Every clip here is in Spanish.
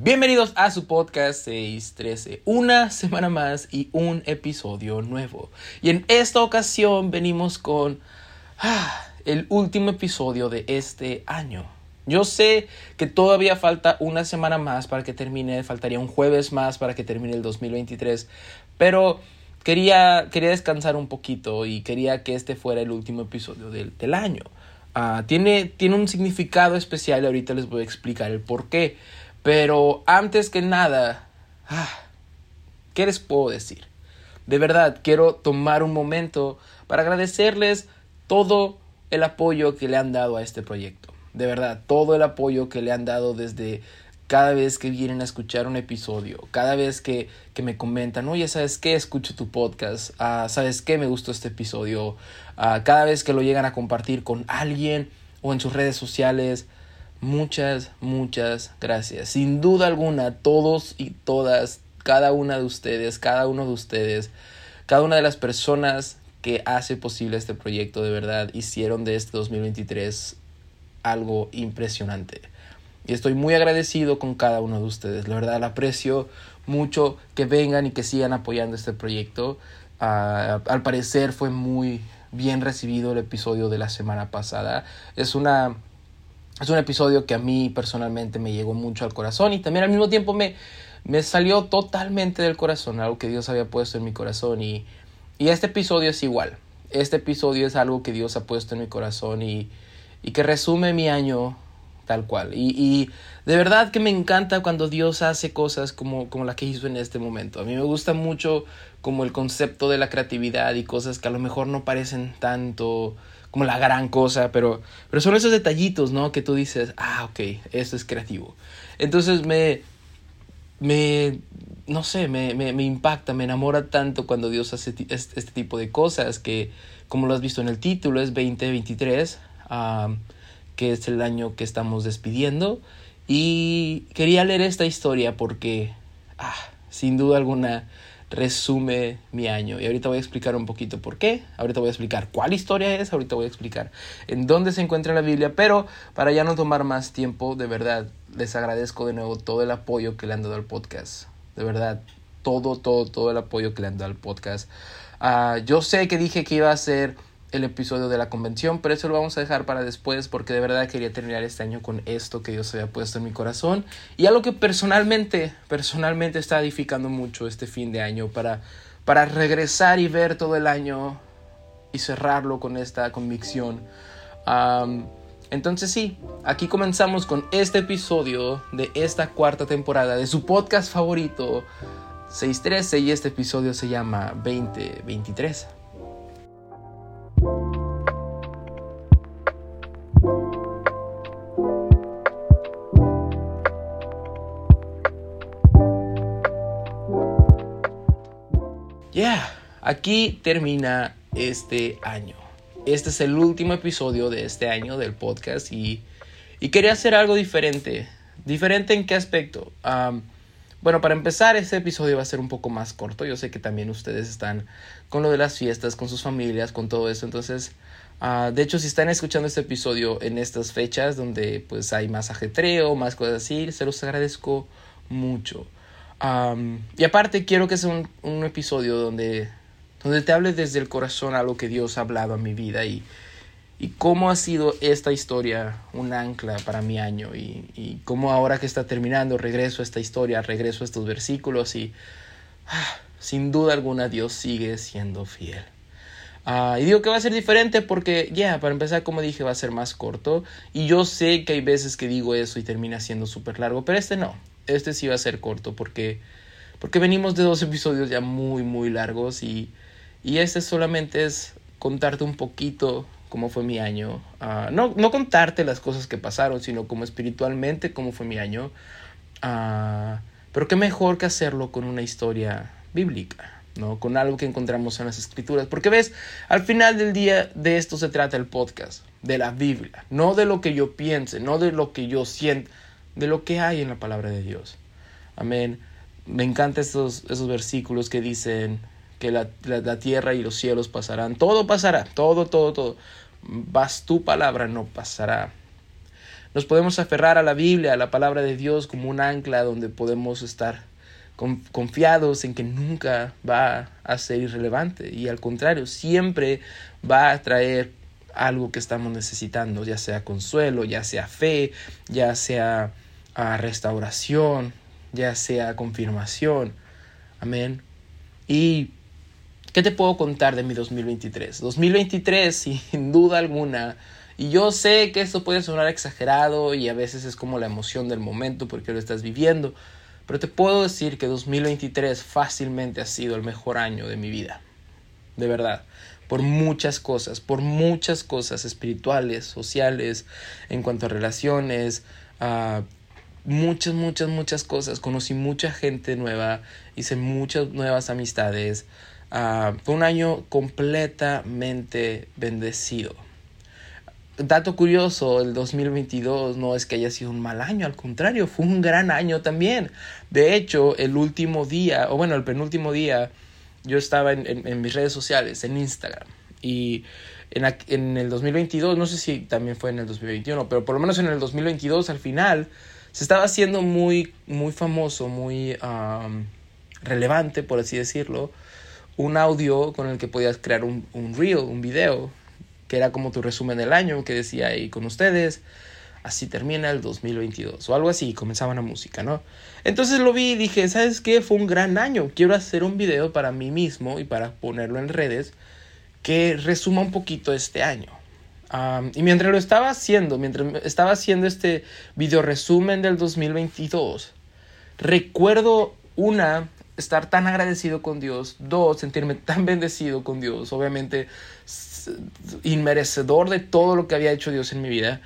Bienvenidos a su podcast 613, una semana más y un episodio nuevo. Y en esta ocasión venimos con ah, el último episodio de este año. Yo sé que todavía falta una semana más para que termine, faltaría un jueves más para que termine el 2023, pero quería, quería descansar un poquito y quería que este fuera el último episodio del, del año. Ah, tiene, tiene un significado especial y ahorita les voy a explicar el por qué. Pero antes que nada, ah, ¿qué les puedo decir? De verdad, quiero tomar un momento para agradecerles todo el apoyo que le han dado a este proyecto. De verdad, todo el apoyo que le han dado desde cada vez que vienen a escuchar un episodio, cada vez que, que me comentan, oye, ¿sabes qué? Escucho tu podcast, ah, ¿sabes qué? Me gustó este episodio, ah, cada vez que lo llegan a compartir con alguien o en sus redes sociales, muchas, muchas gracias. Sin duda alguna, todos y todas, cada una de ustedes, cada uno de ustedes, cada una de las personas que hace posible este proyecto de verdad hicieron de este 2023 algo impresionante. Y estoy muy agradecido con cada uno de ustedes. La verdad, aprecio mucho que vengan y que sigan apoyando este proyecto. Ah, al parecer fue muy bien recibido el episodio de la semana pasada. Es una es un episodio que a mí personalmente me llegó mucho al corazón y también al mismo tiempo me, me salió totalmente del corazón, algo que Dios había puesto en mi corazón y, y este episodio es igual. Este episodio es algo que Dios ha puesto en mi corazón y, y que resume mi año tal cual. Y, y, de verdad que me encanta cuando Dios hace cosas como, como la que hizo en este momento. A mí me gusta mucho como el concepto de la creatividad y cosas que a lo mejor no parecen tanto como la gran cosa, pero, pero son esos detallitos, ¿no? Que tú dices, ah, ok, esto es creativo. Entonces me, me, no sé, me, me, impacta, me enamora tanto cuando Dios hace este, este, tipo de cosas que, como lo has visto en el título, es 2023 que es el año que estamos despidiendo. Y quería leer esta historia porque, ah, sin duda alguna, resume mi año. Y ahorita voy a explicar un poquito por qué. Ahorita voy a explicar cuál historia es. Ahorita voy a explicar en dónde se encuentra la Biblia. Pero para ya no tomar más tiempo, de verdad, les agradezco de nuevo todo el apoyo que le han dado al podcast. De verdad, todo, todo, todo el apoyo que le han dado al podcast. Uh, yo sé que dije que iba a ser el episodio de la convención, pero eso lo vamos a dejar para después porque de verdad quería terminar este año con esto que Dios había puesto en mi corazón y algo que personalmente, personalmente está edificando mucho este fin de año para, para regresar y ver todo el año y cerrarlo con esta convicción. entonces sí, aquí comenzamos con este episodio de esta cuarta temporada de su podcast favorito 613 y este episodio se llama 2023. Aquí termina este año. Este es el último episodio de este año del podcast y, y quería hacer algo diferente. ¿Diferente en qué aspecto? bueno, para empezar, este episodio va a ser un poco más corto. Yo sé que también ustedes están con lo de las fiestas, con sus familias, con todo eso. Entonces, uh, de hecho, si están escuchando este episodio en estas fechas donde pues hay más ajetreo, más cosas así, se los agradezco mucho y aparte quiero que sea un, un, episodio donde, donde te hable desde el corazón a lo que Dios ha hablado a mi vida y, y cómo ha sido esta historia un ancla para mi año y, y cómo ahora que está terminando regreso a esta historia, regreso a estos versículos y ah, sin duda alguna Dios sigue siendo fiel. Uh, y digo que va a ser diferente porque, ya, para empezar, como dije, va a ser más corto. Y yo sé que hay veces que digo eso y termina siendo súper largo, pero este no este sí va a ser corto porque, porque venimos de dos episodios ya muy, muy largos y, y este solamente es contarte un poquito cómo fue mi año. Uh, no, no contarte las cosas que pasaron, sino como espiritualmente cómo fue mi año. Uh, pero qué mejor que hacerlo con una historia bíblica. ¿no? Con algo que encontramos en las escrituras. Porque ves, al final del día de esto se trata el podcast, de la Biblia, no de lo que yo piense, no de lo que yo siento, de lo que hay en la palabra de Dios. Amén. Me encantan esos, esos versículos que dicen que la, la, tierra y los cielos pasarán. Todo pasará, todo, todo, todo. Vas tu palabra no pasará. nos podemos aferrar a la Biblia, a la palabra de Dios como un ancla donde podemos estar confiados en que nunca va a ser irrelevante y al contrario, siempre va a traer algo que estamos necesitando, ya sea consuelo, ya sea fe, ya sea ah, restauración, ya sea confirmación. Amén. Y ¿qué te puedo contar de mi 2023? 2023, sin duda alguna, y yo sé que esto puede sonar exagerado y a veces es como la emoción del momento porque lo estás viviendo, pero te puedo decir que 2023 fácilmente ha sido el mejor año de mi vida. De verdad. Por muchas cosas, por muchas cosas espirituales, sociales, en cuanto a relaciones, a muchas, muchas, muchas cosas. Conocí mucha gente nueva, hice muchas nuevas amistades. Fue un año completamente bendecido dato curioso, el 2022 no es que haya sido un mal año, al contrario, fue un gran año también. De hecho, el último día, o bueno, el penúltimo día, yo estaba en, mis redes sociales, en Instagram, y en, en, el 2022, no sé si también fue en el 2021, pero por lo menos en el 2022 al final, se estaba haciendo muy, muy famoso, muy relevante, por así decirlo, un audio con el que podías crear un, un reel, un video que era como tu resumen del año, que decía ahí con ustedes, así termina el 2022 o algo así, comenzaba la música, ¿no? Entonces lo vi y dije, ¿sabes qué? Fue un gran año, quiero hacer un video para mí mismo y para ponerlo en redes que resuma un poquito este año. y mientras lo estaba haciendo, mientras estaba haciendo este video resumen del 2022, recuerdo una, estar tan agradecido con Dios, dos, sentirme tan bendecido con Dios, obviamente inmerecedor de todo lo que había hecho Dios en mi vida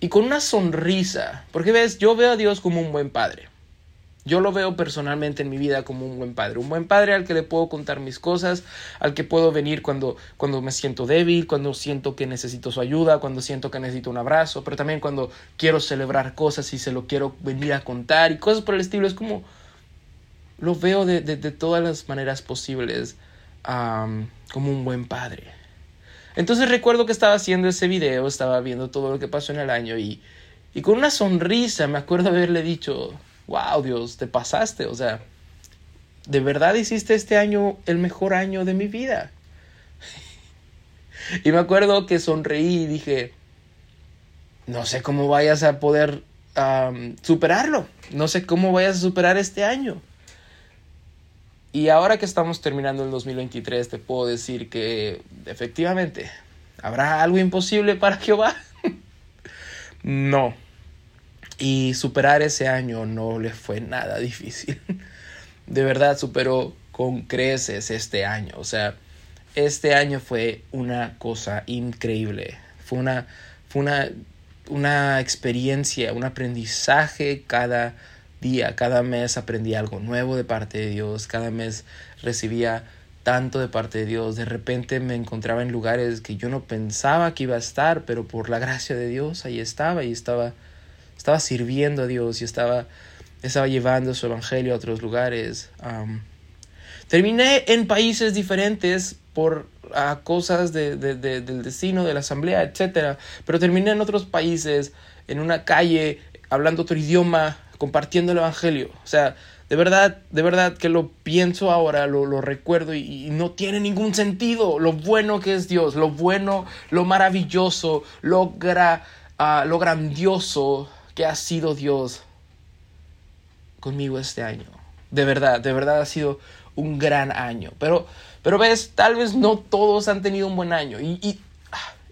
y con una sonrisa, porque ves, yo veo a Dios como un buen padre. Yo lo veo personalmente en mi vida como un buen padre, un buen padre al que le puedo contar mis cosas, al que puedo venir cuando, cuando me siento débil, cuando siento que necesito su ayuda, cuando siento que necesito un abrazo, pero también cuando quiero celebrar cosas y se lo quiero venir a contar y cosas por el estilo. Es como, lo veo de, de, todas las maneras posibles como un buen padre. Entonces recuerdo que estaba haciendo ese video, estaba viendo todo lo que pasó en el año y, y con una sonrisa me acuerdo haberle dicho, wow Dios, te pasaste, o sea, de verdad hiciste este año el mejor año de mi vida. y me acuerdo que sonreí y dije, no sé cómo vayas a poder superarlo, no sé cómo vayas a superar este año. Y ahora que estamos terminando el 2023, te puedo decir que efectivamente, ¿habrá algo imposible para Jehová? no. Y superar ese año no le fue nada difícil. De verdad superó con creces este año. O sea, este año fue una cosa increíble. Fue una, fue una, una experiencia, un aprendizaje cada día, cada mes aprendía algo nuevo de parte de Dios, cada mes recibía tanto de parte de Dios, de repente me encontraba en lugares que yo no pensaba que iba a estar, pero por la gracia de Dios ahí estaba y estaba, estaba sirviendo a Dios y estaba, estaba llevando su evangelio a otros lugares. terminé en países diferentes por cosas de, del destino, de la asamblea, etc. Pero terminé en otros países, en una calle, hablando otro idioma, compartiendo el Evangelio. O sea, de verdad, de verdad que lo pienso ahora, lo, lo recuerdo y, no tiene ningún sentido lo bueno que es Dios, lo bueno, lo maravilloso, lo, ah, lo grandioso que ha sido Dios conmigo este año. De verdad, de verdad ha sido un gran año. Pero, pero ves, tal vez no todos han tenido un buen año. Y, y,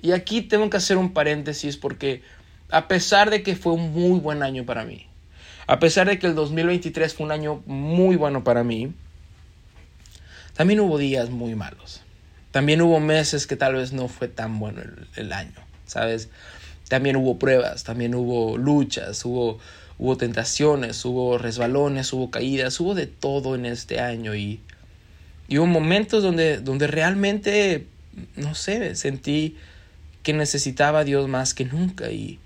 y aquí tengo que hacer un paréntesis porque a pesar de que fue un muy buen año para mí, a pesar de que el 2023 fue un año muy bueno para mí, también hubo días muy malos. También hubo meses que tal vez no fue tan bueno el, año, ¿sabes? También hubo pruebas, también hubo luchas, hubo, tentaciones, hubo resbalones, hubo caídas, hubo de todo en este año y, y hubo momentos donde, donde realmente, no sé, sentí que necesitaba a Dios más que nunca y,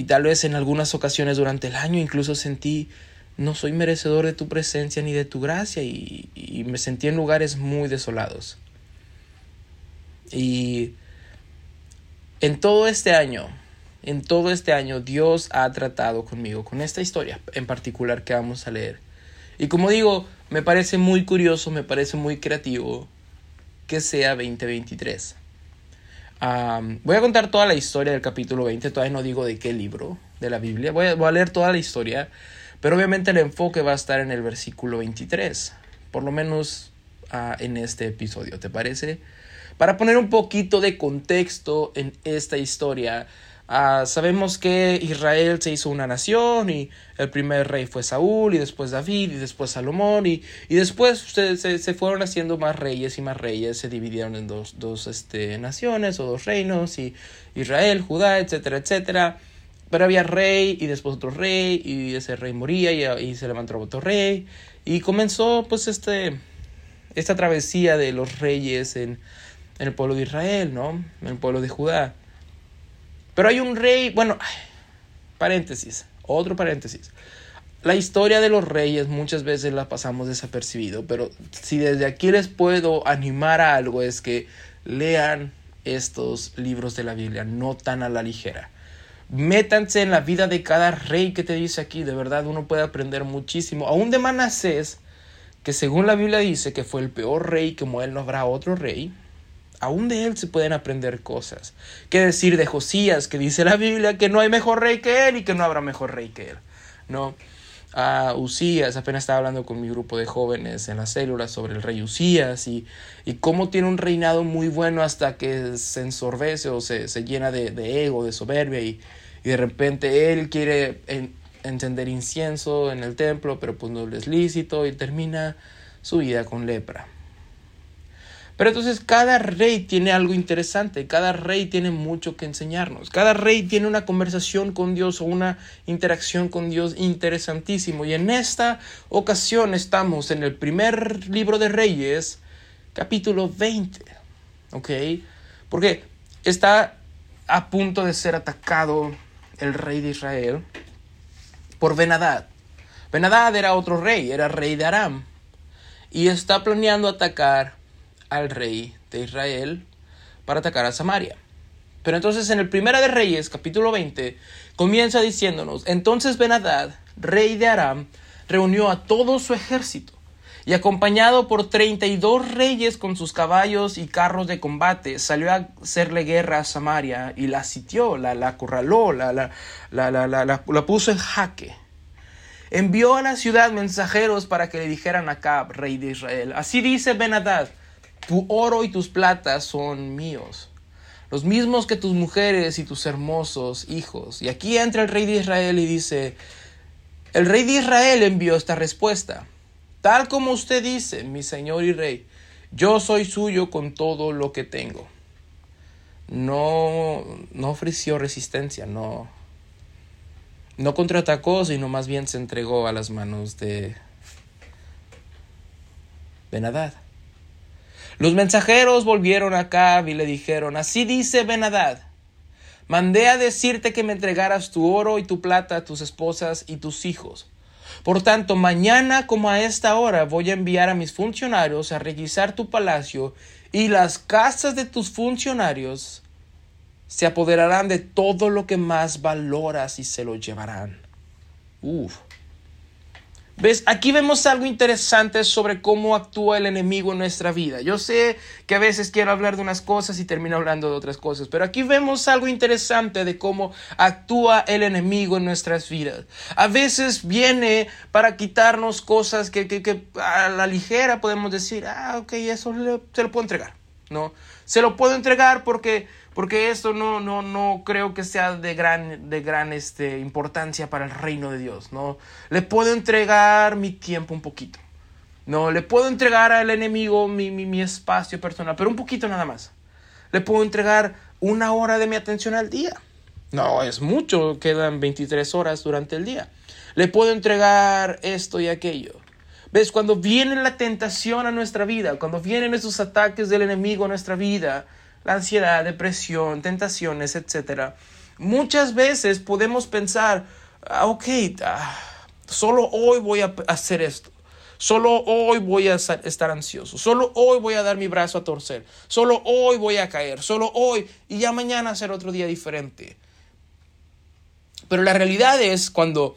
y tal vez en algunas ocasiones durante el año incluso sentí, no soy merecedor de tu presencia ni de tu gracia y, me sentí en lugares muy desolados. Y en todo este año, en todo este año Dios ha tratado conmigo, con esta historia en particular que vamos a leer. Y como digo, me parece muy curioso, me parece muy creativo que sea 2023. Voy a contar toda la historia del capítulo 20, todavía no digo de qué libro de la Biblia, voy a, leer toda la historia, pero obviamente el enfoque va a estar en el versículo 23, por lo menos ah, en este episodio, ¿te parece? Para poner un poquito de contexto en esta historia, Ah, sabemos que Israel se hizo una nación y el primer rey fue Saúl y después David y después Salomón y, y después se, se, fueron haciendo más reyes y más reyes, se dividieron en dos, dos este, naciones o dos reinos y Israel, Judá, etcétera, etcétera. Pero había rey y después otro rey y ese rey moría y, y se levantó otro rey y comenzó pues este, esta travesía de los reyes en, en el pueblo de Israel, ¿no? En el pueblo de Judá. Pero hay un rey, bueno, paréntesis, otro paréntesis. La historia de los reyes muchas veces la pasamos desapercibido, pero si desde aquí les puedo animar a algo es que lean estos libros de la Biblia, no tan a la ligera. Métanse en la vida de cada rey que te dice aquí, de verdad uno puede aprender muchísimo. Aún de Manasés, que según la Biblia dice que fue el peor rey, como él no habrá otro rey, aún de él se pueden aprender cosas. ¿Qué decir de Josías, que dice la Biblia que no hay mejor rey que él y que no habrá mejor rey que él? ¿No? A Usías, apenas estaba hablando con mi grupo de jóvenes en las células sobre el rey Usías y, y cómo tiene un reinado muy bueno hasta que se ensorbece o se, se llena de, ego, de soberbia y, y, de repente él quiere encender incienso en el templo, pero pues no es lícito y termina su vida con lepra. Pero entonces cada rey tiene algo interesante, cada rey tiene mucho que enseñarnos, cada rey tiene una conversación con Dios o una interacción con Dios interesantísimo. Y en esta ocasión estamos en el primer libro de Reyes, capítulo 20. ¿Ok? Porque está a punto de ser atacado el rey de Israel por Benadad. Benadad era otro rey, era rey de Aram. Y está planeando atacar al rey de Israel para atacar a Samaria. Pero entonces en el Primera de Reyes, capítulo 20, comienza diciéndonos, entonces Benadad, rey de Aram, reunió a todo su ejército y acompañado por treinta y dos reyes con sus caballos y carros de combate, salió a hacerle guerra a Samaria y la sitió, la, la acorraló, la, la, la, puso en jaque. Envió a la ciudad mensajeros para que le dijeran a Acab, rey de Israel, así dice Benadad, tu oro y tus platas son míos, los mismos que tus mujeres y tus hermosos hijos. Y aquí entra el rey de Israel y dice, el rey de Israel envió esta respuesta, tal como usted dice, mi señor y rey, yo soy suyo con todo lo que tengo. No, no ofreció resistencia, no, no contraatacó, sino más bien se entregó a las manos de Benadad. Los mensajeros volvieron a Cab y le dijeron, así dice Benadad, mandé a decirte que me entregaras tu oro y tu plata, tus esposas y tus hijos. Por tanto, mañana como a esta hora voy a enviar a mis funcionarios a requisar tu palacio y las casas de tus funcionarios se apoderarán de todo lo que más valoras y se lo llevarán. Uf. ¿Ves? Aquí vemos algo interesante sobre cómo actúa el enemigo en nuestra vida. Yo sé que a veces quiero hablar de unas cosas y termino hablando de otras cosas, pero aquí vemos algo interesante de cómo actúa el enemigo en nuestras vidas. A veces viene para quitarnos cosas que, que, a la ligera podemos decir, ah, ok, eso se lo puedo entregar. No, se lo puedo entregar porque porque esto no, no, no creo que sea de gran, de gran este, importancia para el reino de Dios, ¿no? Le puedo entregar mi tiempo un poquito, ¿no? Le puedo entregar al enemigo mi, mi, mi espacio personal, pero un poquito nada más. Le puedo entregar una hora de mi atención al día. No, es mucho, quedan 23 horas durante el día. Le puedo entregar esto y aquello. ¿Ves? Cuando viene la tentación a nuestra vida, cuando vienen esos ataques del enemigo a nuestra vida, la ansiedad, depresión, tentaciones, etc. Muchas veces podemos pensar, ah, ok, ah, solo hoy voy a hacer esto. Solo hoy voy a estar ansioso. Solo hoy voy a dar mi brazo a torcer. Solo hoy voy a caer. Solo hoy y ya mañana será otro día diferente. Pero la realidad es cuando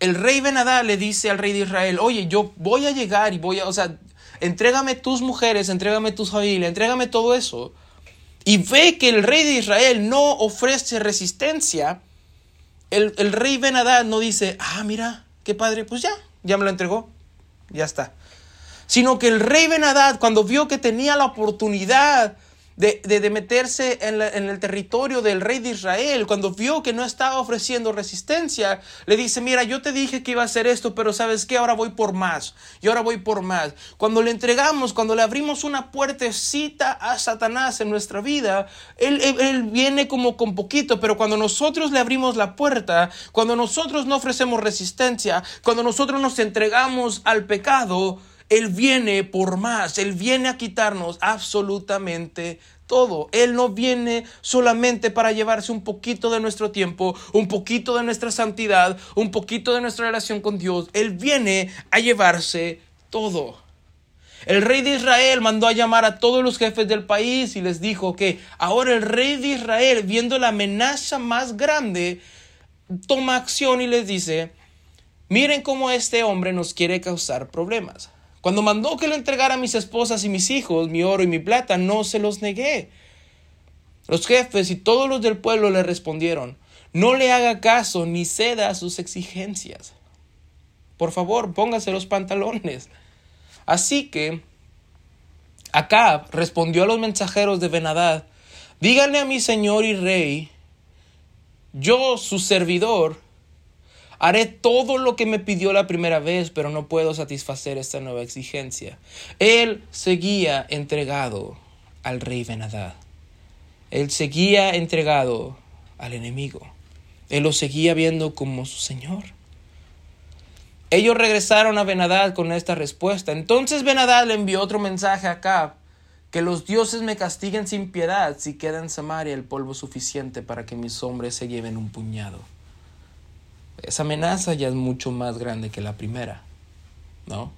el rey Benadá le dice al rey de Israel, oye, yo voy a llegar y voy a, o sea, entrégame tus mujeres, entrégame tus familia, entrégame todo eso. Y ve que el rey de Israel no ofrece resistencia. El, el rey Benadad no dice, ah, mira, qué padre, pues ya, ya me lo entregó, ya está. Sino que el rey Benadad, cuando vio que tenía la oportunidad de, meterse en, el territorio del rey de Israel, cuando vio que no estaba ofreciendo resistencia, le dice, mira, yo te dije que iba a hacer esto, pero sabes qué, ahora voy por más, y ahora voy por más. Cuando le entregamos, cuando le abrimos una puertecita a Satanás en nuestra vida, él, él viene como con poquito, pero cuando nosotros le abrimos la puerta, cuando nosotros no ofrecemos resistencia, cuando nosotros nos entregamos al pecado, él viene por más, Él viene a quitarnos absolutamente todo. Él no viene solamente para llevarse un poquito de nuestro tiempo, un poquito de nuestra santidad, un poquito de nuestra relación con Dios. Él viene a llevarse todo. El rey de Israel mandó a llamar a todos los jefes del país y les dijo que ahora el rey de Israel, viendo la amenaza más grande, toma acción y les dice, miren cómo este hombre nos quiere causar problemas. Cuando mandó que le entregara a mis esposas y mis hijos, mi oro y mi plata, no se los negué. Los jefes y todos los del pueblo le respondieron, no le haga caso ni ceda a sus exigencias. Por favor, póngase los pantalones. Así que Acab respondió a los mensajeros de Benadad, díganle a mi señor y rey, yo, su servidor, Haré todo lo que me pidió la primera vez, pero no puedo satisfacer esta nueva exigencia. Él seguía entregado al rey Benadad. Él seguía entregado al enemigo. Él lo seguía viendo como su Señor. Ellos regresaron a Benadad con esta respuesta. Entonces Benadad le envió otro mensaje a Acab, que los dioses me castiguen sin piedad si queda en Samaria el polvo suficiente para que mis hombres se lleven un puñado esa amenaza ya es mucho más grande que la primera, ¿no?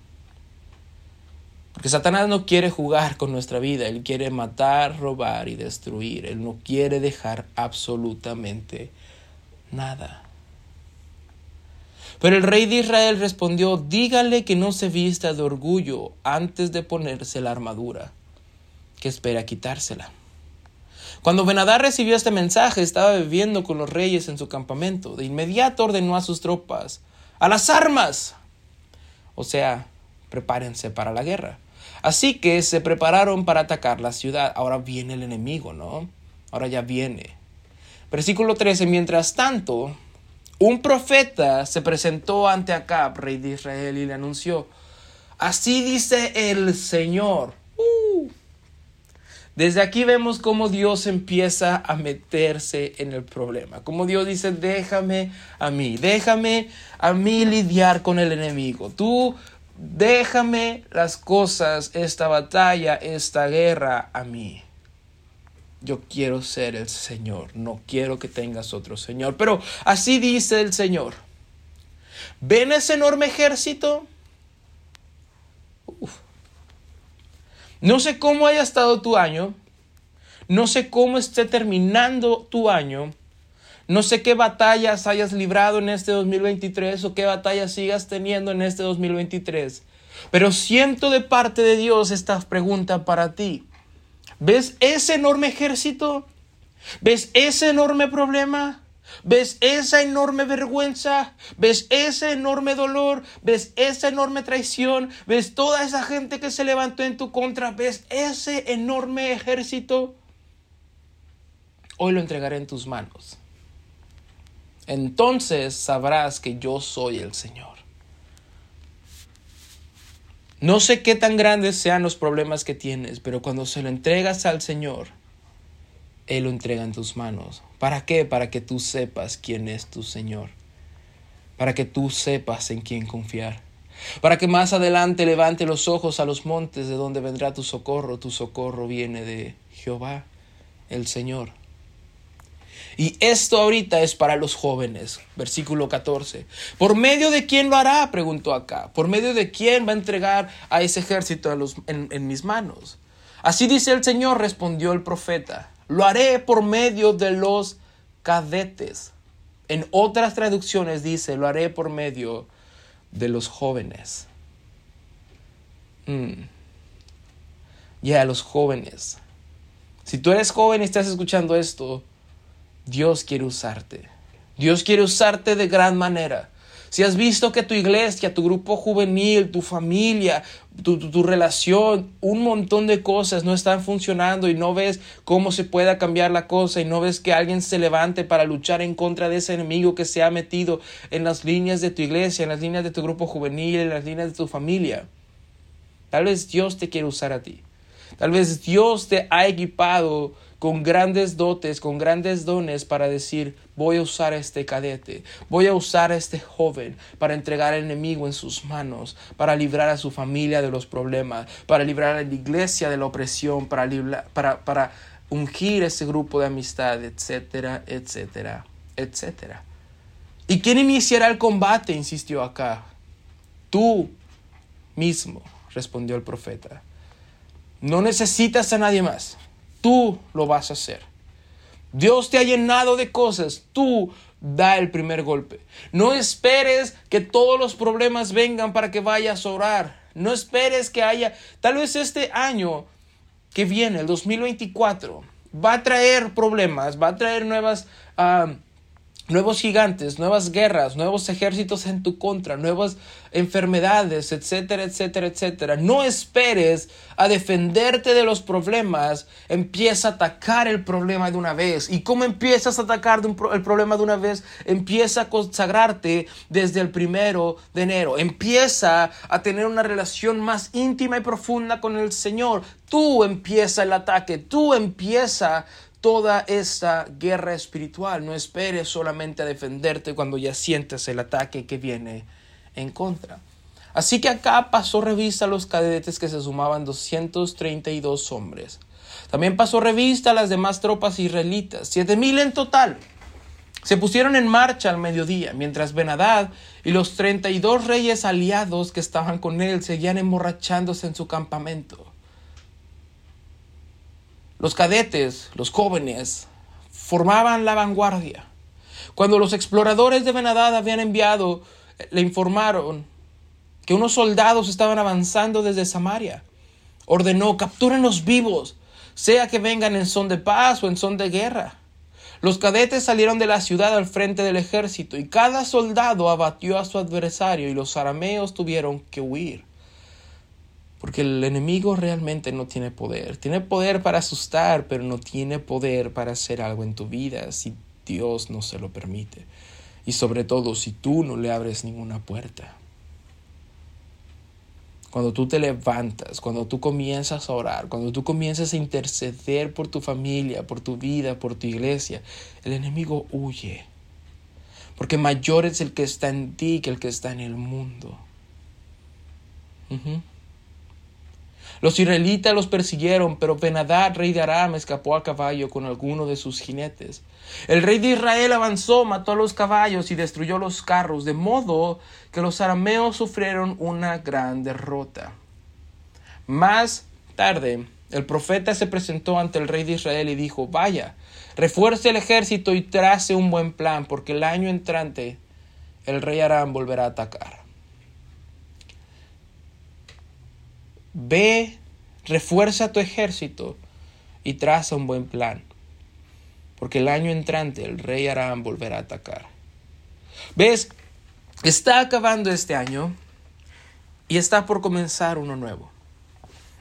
Porque Satanás no quiere jugar con nuestra vida, él quiere matar, robar y destruir, él no quiere dejar absolutamente nada. Pero el rey de Israel respondió, dígale que no se vista de orgullo antes de ponerse la armadura, que espera quitársela. Cuando Benadar recibió este mensaje, estaba bebiendo con los reyes en su campamento. De inmediato ordenó a sus tropas, ¡a las armas! O sea, prepárense para la guerra. Así que se prepararon para atacar la ciudad. Ahora viene el enemigo, ¿no? Ahora ya viene. Versículo 13. Mientras tanto, un profeta se presentó ante Acab, rey de Israel, y le anunció, así dice el Señor. Desde aquí vemos cómo Dios empieza a meterse en el problema. Como Dios dice, déjame a mí, déjame a mí lidiar con el enemigo. Tú déjame las cosas, esta batalla, esta guerra a mí. Yo quiero ser el Señor, no quiero que tengas otro Señor. Pero así dice el Señor. ¿Ven ese enorme ejército? No sé cómo haya estado tu año, no sé cómo esté terminando tu año, no sé qué batallas hayas librado en este 2023 o qué batallas sigas teniendo en este 2023, pero siento de parte de Dios esta pregunta para ti. ¿Ves ese enorme ejército? ¿Ves ese enorme problema? ¿Ves esa enorme vergüenza? ¿Ves ese enorme dolor? ¿Ves esa enorme traición? ¿Ves toda esa gente que se levantó en tu contra? ¿Ves ese enorme ejército? Hoy lo entregaré en tus manos. Entonces sabrás que yo soy el Señor. No sé qué tan grandes sean los problemas que tienes, pero cuando se lo entregas al Señor, él lo entrega en tus manos. ¿Para qué? Para que tú sepas quién es tu Señor. Para que tú sepas en quién confiar. Para que más adelante levante los ojos a los montes de donde vendrá tu socorro. Tu socorro viene de Jehová, el Señor. Y esto ahorita es para los jóvenes. Versículo 14. ¿Por medio de quién lo hará? Preguntó acá. ¿Por medio de quién va a entregar a ese ejército en, en mis manos? Así dice el Señor, respondió el profeta. Lo haré por medio de los cadetes. En otras traducciones dice, lo haré por medio de los jóvenes. Mm. Ya, los jóvenes. Si tú eres joven y estás escuchando esto, Dios quiere usarte. Dios quiere usarte de gran manera. Si has visto que tu iglesia, tu grupo juvenil, tu familia, tu, relación, un montón de cosas no están funcionando y no ves cómo se pueda cambiar la cosa y no ves que alguien se levante para luchar en contra de ese enemigo que se ha metido en las líneas de tu iglesia, en las líneas de tu grupo juvenil, en las líneas de tu familia. Tal vez Dios te quiere usar a ti. Tal vez Dios te ha equipado con grandes dotes, con grandes dones para decir, voy a usar a este cadete, voy a usar a este joven para entregar al enemigo en sus manos, para librar a su familia de los problemas, para librar a la iglesia de la opresión, para, para, ungir ese grupo de amistad, etcétera, etcétera, etcétera. ¿Y quién iniciará el combate? insistió acá. Tú mismo, respondió el profeta. No necesitas a nadie más. Tú lo vas a hacer. Dios te ha llenado de cosas. Tú da el primer golpe. No esperes que todos los problemas vengan para que vayas a orar. No esperes que haya, tal vez este año que viene, el 2024, va a traer problemas, va a traer nuevas... Ah, nuevos gigantes, nuevas guerras, nuevos ejércitos en tu contra, nuevas enfermedades, etcétera, etcétera, etcétera. No esperes a defenderte de los problemas, empieza a atacar el problema de una vez. ¿Y cómo empiezas a atacar el problema de una vez? Empieza a consagrarte desde el primero de enero. Empieza a tener una relación más íntima y profunda con el Señor. Tú empieza el ataque, tú empieza toda esta guerra espiritual. No esperes solamente a defenderte cuando ya sientes el ataque que viene en contra. Así que acá pasó revista a los cadetes que se sumaban 232 hombres. También pasó revista a las demás tropas israelitas, 7000 en total. Se pusieron en marcha al mediodía, mientras Benadad y los 32 reyes aliados que estaban con él seguían emborrachándose en su campamento. Los cadetes, los jóvenes, formaban la vanguardia. Cuando los exploradores de Benadad habían enviado, le informaron que unos soldados estaban avanzando desde Samaria. Ordenó, captúrenlos vivos, sea que vengan en son de paz o en son de guerra. Los cadetes salieron de la ciudad al frente del ejército y cada soldado abatió a su adversario y los arameos tuvieron que huir. Porque el enemigo realmente no tiene poder. Tiene poder para asustar, pero no tiene poder para hacer algo en tu vida si Dios no se lo permite. Y sobre todo si tú no le abres ninguna puerta. Cuando tú te levantas, cuando tú comienzas a orar, cuando tú comienzas a interceder por tu familia, por tu vida, por tu iglesia, el enemigo huye. Porque mayor es el que está en ti que el que está en el mundo. Los israelitas los persiguieron, pero Benadad, rey de Aram, escapó a caballo con alguno de sus jinetes. El rey de Israel avanzó, mató a los caballos y destruyó los carros, de modo que los arameos sufrieron una gran derrota. Más tarde, el profeta se presentó ante el rey de Israel y dijo, vaya, refuerce el ejército y trace un buen plan, porque el año entrante el rey Aram volverá a atacar. Ve, refuerza tu ejército y traza un buen plan, porque el año entrante el rey Aram volverá a atacar. ¿Ves? Está acabando este año y está por comenzar uno nuevo.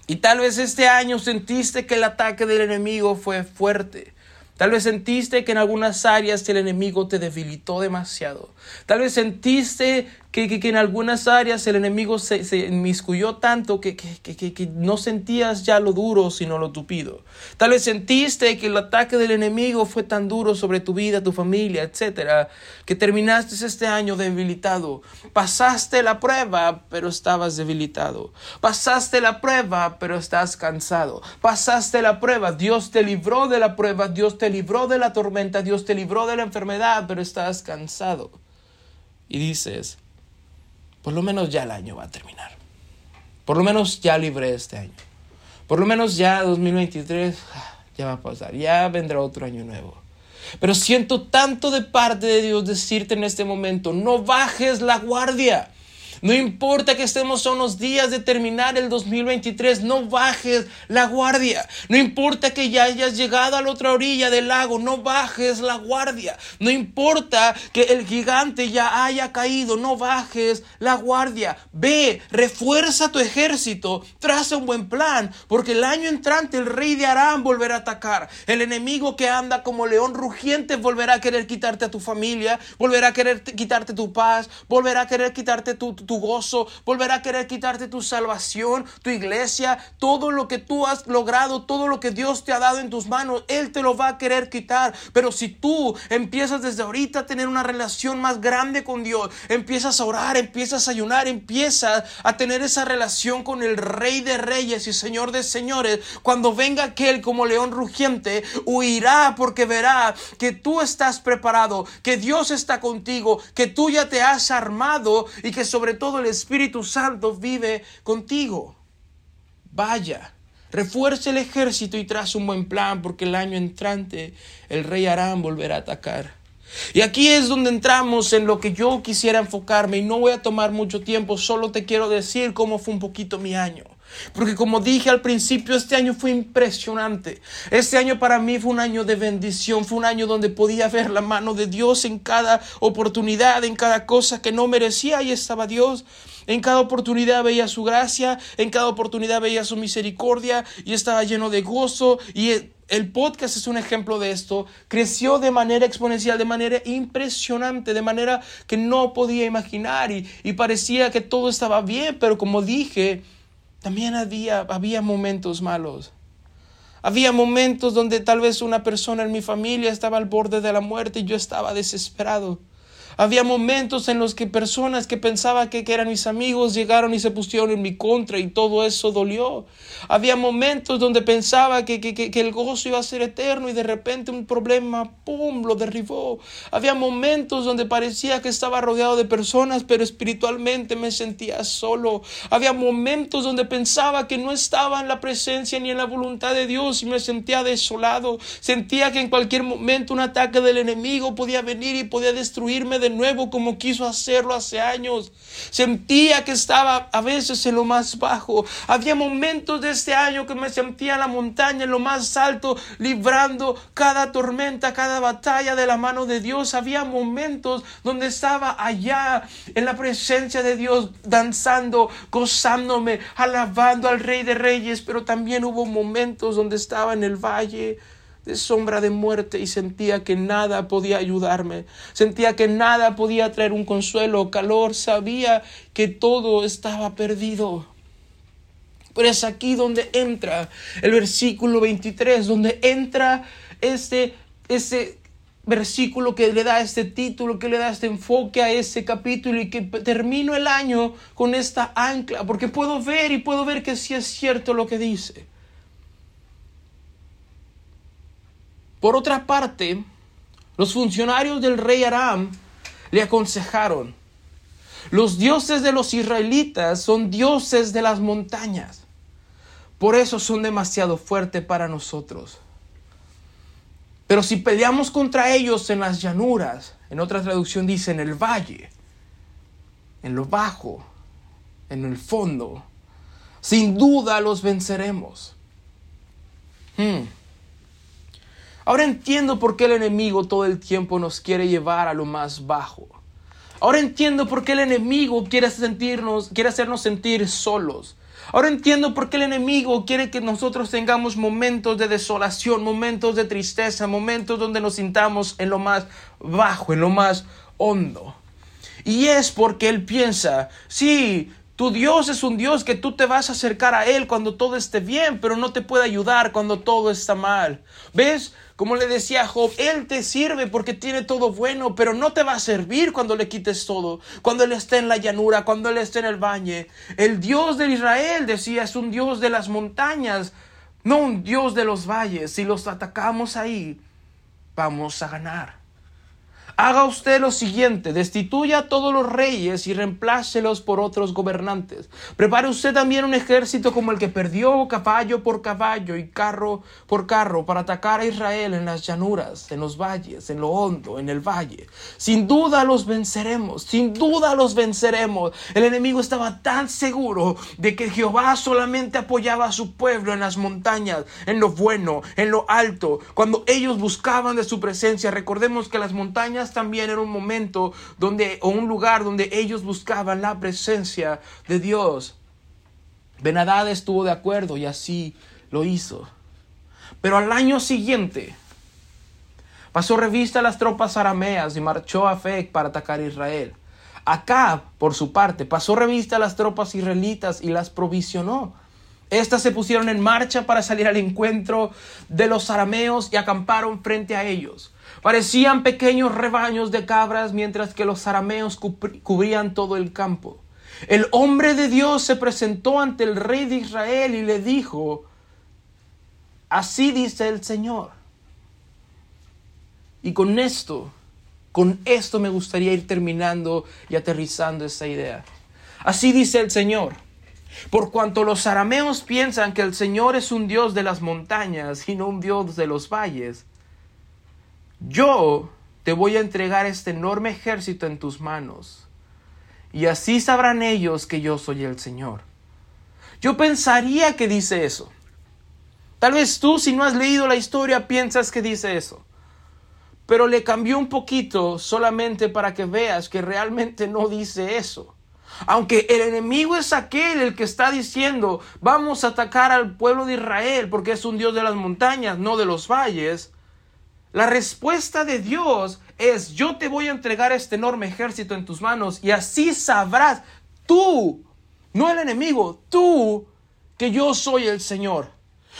Y tal vez este año sentiste que el ataque del enemigo fue fuerte. Tal vez sentiste que en algunas áreas el enemigo te debilitó demasiado. Tal vez sentiste que, que, en algunas áreas el enemigo se, se inmiscuyó tanto que, que, no sentías ya lo duro, sino lo tupido. Tal vez sentiste que el ataque del enemigo fue tan duro sobre tu vida, tu familia, etcétera, que terminaste este año debilitado. Pasaste la prueba, pero estabas debilitado. Pasaste la prueba, pero estás cansado. Pasaste la prueba, Dios te libró de la prueba, Dios te libró de la tormenta, Dios te libró de la enfermedad, pero estás cansado. Y dices, por lo menos ya el año va a terminar. Por lo menos ya libré este año. Por lo menos ya 2023 ah, ya va a pasar. Ya vendrá otro año nuevo. Pero siento tanto de parte de Dios decirte en este momento, no bajes la guardia. No importa que estemos a unos días de terminar el 2023, no bajes la guardia. No importa que ya hayas llegado a la otra orilla del lago, no bajes la guardia. No importa que el gigante ya haya caído, no bajes la guardia. Ve, refuerza tu ejército, traza un buen plan, porque el año entrante el rey de Aram volverá a atacar. El enemigo que anda como león rugiente volverá a querer quitarte a tu familia, volverá a querer quitarte tu paz, volverá a querer quitarte tu tu gozo, volverá a querer quitarte tu salvación, tu iglesia, todo lo que tú has logrado, todo lo que Dios te ha dado en tus manos, Él te lo va a querer quitar. Pero si tú empiezas desde ahorita a tener una relación más grande con Dios, empiezas a orar, empiezas a ayunar, empiezas a tener esa relación con el Rey de Reyes y Señor de Señores, cuando venga aquel como león rugiente, huirá porque verá que tú estás preparado, que Dios está contigo, que tú ya te has armado y que sobre todo el Espíritu Santo vive contigo. Vaya, refuerce el ejército y traza un buen plan porque el año entrante el rey Aram volverá a atacar. Y aquí es donde entramos en lo que yo quisiera enfocarme y no voy a tomar mucho tiempo, solo te quiero decir cómo fue un poquito mi año. Porque como dije al principio, este año fue impresionante. Este año para mí fue un año de bendición, fue un año donde podía ver la mano de Dios en cada oportunidad, en cada cosa que no merecía, ahí estaba Dios. En cada oportunidad veía su gracia, en cada oportunidad veía su misericordia y estaba lleno de gozo y el podcast es un ejemplo de esto. Creció de manera exponencial, de manera impresionante, de manera que no podía imaginar y, y parecía que todo estaba bien, pero como dije, también había, había momentos malos. Había momentos donde tal vez una persona en mi familia estaba al borde de la muerte y yo estaba desesperado. Había momentos en los que personas que pensaba que, eran mis amigos llegaron y se pusieron en mi contra y todo eso dolió. Había momentos donde pensaba que, que, el gozo iba a ser eterno y de repente un problema, ¡pum!, lo derribó. Había momentos donde parecía que estaba rodeado de personas, pero espiritualmente me sentía solo. Había momentos donde pensaba que no estaba en la presencia ni en la voluntad de Dios y me sentía desolado. Sentía que en cualquier momento un ataque del enemigo podía venir y podía destruirme de nuevo como quiso hacerlo hace años. Sentía que estaba a veces en lo más bajo. Había momentos de este año que me sentía en la montaña, en lo más alto, librando cada tormenta, cada batalla de la mano de Dios. Había momentos donde estaba allá en la presencia de Dios, danzando, gozándome, alabando al Rey de Reyes, pero también hubo momentos donde estaba en el valle de sombra de muerte y sentía que nada podía ayudarme, sentía que nada podía traer un consuelo, calor, sabía que todo estaba perdido. Pero es aquí donde entra el versículo 23, donde entra este, ese versículo que le da este título, que le da este enfoque a ese capítulo y que termino el año con esta ancla, porque puedo ver y puedo ver que sí es cierto lo que dice. Por otra parte, los funcionarios del rey Aram le aconsejaron, los dioses de los israelitas son dioses de las montañas, por eso son demasiado fuertes para nosotros. Pero si peleamos contra ellos en las llanuras, en otra traducción dice en el valle, en lo bajo, en el fondo, sin duda los venceremos. Hmm. Ahora entiendo por qué el enemigo todo el tiempo nos quiere llevar a lo más bajo. Ahora entiendo por qué el enemigo quiere hacernos sentir solos. Ahora entiendo por qué el enemigo quiere que nosotros tengamos momentos de desolación, momentos de tristeza, momentos donde nos sintamos en lo más bajo, en lo más hondo. Y es porque él piensa, sí, tu Dios es un Dios que tú te vas a acercar a Él cuando todo esté bien, pero no te puede ayudar cuando todo está mal. ¿Ves? Como le decía Job, Él te sirve porque tiene todo bueno, pero no te va a servir cuando le quites todo, cuando Él esté en la llanura, cuando Él esté en el valle. El Dios de Israel, decía, es un Dios de las montañas, no un Dios de los valles. Si los atacamos ahí, vamos a ganar. Haga usted lo siguiente, destituya a todos los reyes y reemplácelos por otros gobernantes. Prepare usted también un ejército como el que perdió caballo por caballo y carro por carro para atacar a Israel en las llanuras, en los valles, en lo hondo, en el valle. Sin duda los venceremos, sin duda los venceremos. El enemigo estaba tan seguro de que Jehová solamente apoyaba a su pueblo en las montañas, en lo bueno, en lo alto. Cuando ellos buscaban de su presencia, recordemos que las montañas también era un momento donde, o un lugar donde ellos buscaban la presencia de Dios. Benadad estuvo de acuerdo y así lo hizo. Pero al año siguiente pasó revista a las tropas arameas y marchó a Fec para atacar a Israel. Acab, por su parte, pasó revista a las tropas israelitas y las provisionó. Estas se pusieron en marcha para salir al encuentro de los arameos y acamparon frente a ellos. Parecían pequeños rebaños de cabras mientras que los arameos cubrían todo el campo. El hombre de Dios se presentó ante el rey de Israel y le dijo, así dice el Señor. Y con esto, con esto me gustaría ir terminando y aterrizando esta idea. Así dice el Señor. Por cuanto los arameos piensan que el Señor es un Dios de las montañas y no un Dios de los valles, yo te voy a entregar este enorme ejército en tus manos, y así sabrán ellos que yo soy el Señor. Yo pensaría que dice eso. Tal vez tú, si no has leído la historia, piensas que dice eso. Pero le cambió un poquito solamente para que veas que realmente no dice eso. Aunque el enemigo es aquel el que está diciendo, vamos a atacar al pueblo de Israel porque es un Dios de las montañas, no de los valles. La respuesta de Dios es, yo te voy a entregar este enorme ejército en tus manos y así sabrás tú, no el enemigo, tú, que yo soy el Señor.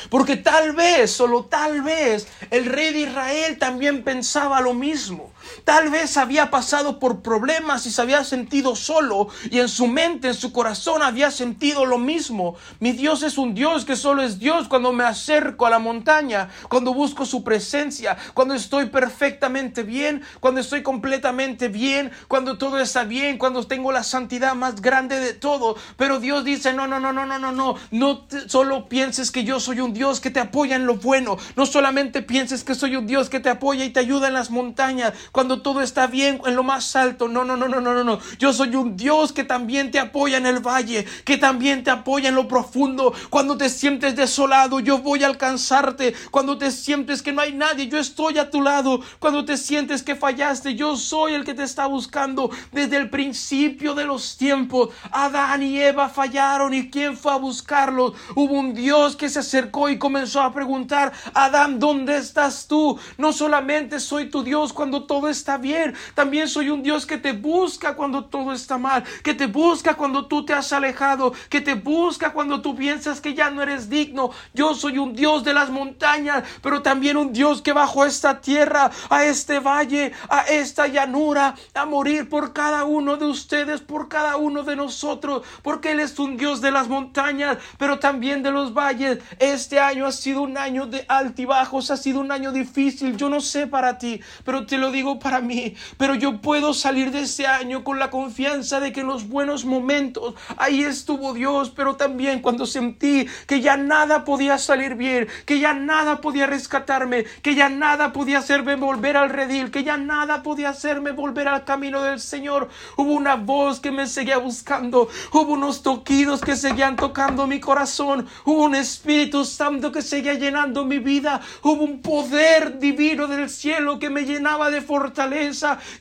Porque tal vez, solo tal vez, el rey de Israel también pensaba lo mismo. Tal vez había pasado por problemas y se había sentido solo y en su mente, en su corazón había sentido lo mismo. Mi Dios es un Dios que solo es Dios cuando me acerco a la montaña, cuando busco su presencia, cuando estoy perfectamente bien, cuando estoy completamente bien, cuando todo está bien, cuando tengo la santidad más grande de todo. Pero Dios dice, no, no, no, no, no, no, no, no solo pienses que yo soy un Dios que te apoya en lo bueno, no solamente pienses que soy un Dios que te apoya y te ayuda en las montañas, todo está bien en lo más alto. No, no, no, no, no, no, no. Yo soy un Dios que también te apoya en el valle, que también te apoya en lo profundo. Cuando te sientes desolado, yo voy a alcanzarte. Cuando te sientes que no hay nadie, yo estoy a tu lado. Cuando te sientes que fallaste, yo soy el que te está buscando desde el principio de los tiempos. Adán y Eva fallaron y quién fue a buscarlos. Hubo un Dios que se acercó y comenzó a preguntar, Adán, ¿dónde estás tú? No solamente soy tu Dios cuando todo está bien, también soy un Dios que te busca cuando todo está mal, que te busca cuando tú te has alejado, que te busca cuando tú piensas que ya no eres digno. Yo soy un Dios de las montañas, pero también un Dios que bajó esta tierra, a este valle, a esta llanura, a morir por cada uno de ustedes, por cada uno de nosotros, porque Él es un Dios de las montañas, pero también de los valles. Este año ha sido un año de altibajos, ha sido un año difícil. Yo no sé para ti, pero te lo digo para mí. Pero yo puedo salir de este año con la confianza de que en los buenos momentos ahí estuvo Dios, pero también cuando sentí que ya nada podía salir bien, que ya nada podía rescatarme, que ya nada podía hacerme volver al redil, que ya nada podía hacerme volver al camino del Señor. Hubo una voz que me seguía buscando, hubo unos toquidos que seguían tocando mi corazón, hubo un espíritu Santo que seguía llenando mi vida. Hubo un poder divino del cielo que me llenaba de fortaleza,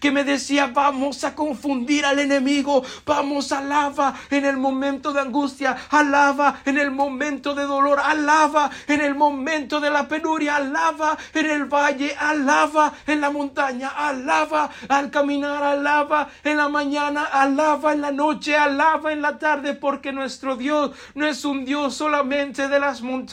que me decía, vamos a confundir al enemigo, vamos, alaba en el momento de angustia, alaba en el momento de dolor, alaba en el momento de la penuria, alaba en el valle, alaba en la montaña, alaba al caminar, alaba en la mañana, alaba en la noche, alaba en la tarde, porque nuestro Dios no es un Dios solamente de las montañas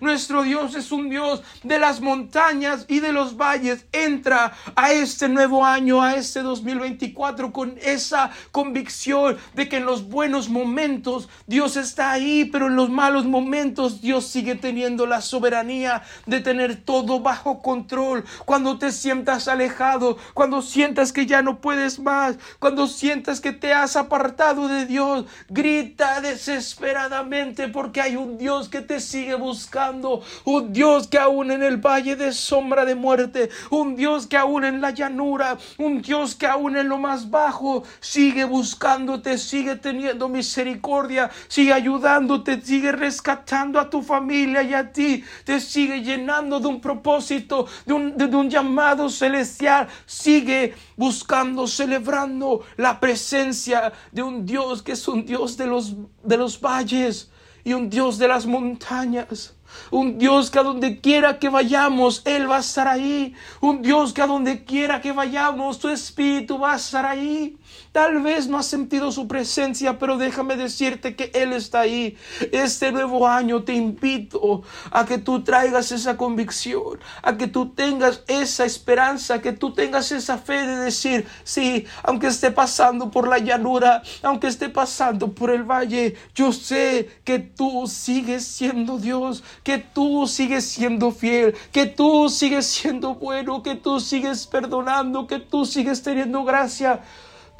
nuestro Dios es un Dios de las montañas y de los valles. Entra a este nuevo año, a este 2024, con esa convicción de que en los buenos momentos Dios está ahí, pero en los malos momentos Dios sigue teniendo la soberanía de tener todo bajo control. Cuando te sientas alejado, cuando sientas que ya no puedes más, cuando sientas que te has apartado de Dios, grita desesperadamente porque hay un Dios que te sigue buscando, un Dios que aún en el valle de sombra de muerte, un Dios que aún en la llanura, un Dios que aún en lo más bajo sigue buscándote, sigue teniendo misericordia, sigue ayudándote, sigue rescatando a tu familia y a ti, te sigue llenando de un propósito, de un, de, un llamado celestial, sigue buscando, celebrando la presencia de un Dios que es un Dios de los, de los valles y un Dios de las montañas. Un Dios que a donde quiera que vayamos, Él va a estar ahí. Un Dios que a donde quiera que vayamos, tu espíritu va a estar ahí. Tal vez no has sentido su presencia, pero déjame decirte que Él está ahí. Este nuevo año te invito a que tú traigas esa convicción, a que tú tengas esa esperanza, que tú tengas esa fe de decir, sí, aunque esté pasando por la llanura, aunque esté pasando por el valle, yo sé que tú sigues siendo Dios, que tú sigues siendo fiel, que tú sigues siendo bueno, que tú sigues perdonando, que tú sigues teniendo gracia.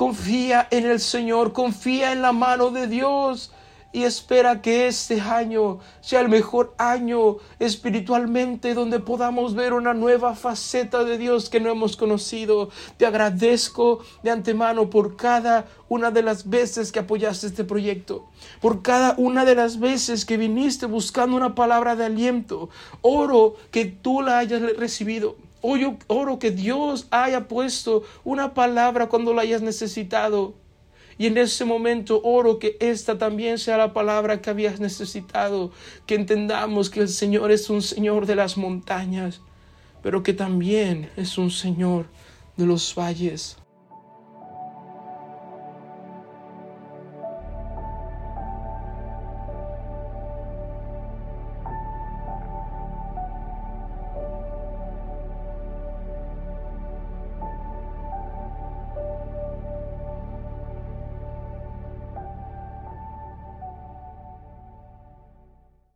Confía en el Señor, confía en la mano de Dios y espera que este año sea el mejor año espiritualmente donde podamos ver una nueva faceta de Dios que no hemos conocido. Te agradezco de antemano por cada una de las veces que apoyaste este proyecto, por cada una de las veces que viniste buscando una palabra de aliento. Oro que tú la hayas recibido Oro, que Dios haya puesto una palabra cuando la hayas necesitado. Y en ese momento oro que esta también sea la palabra que habías necesitado, que entendamos que el Señor es un Señor de las montañas, pero que también es un Señor de los valles.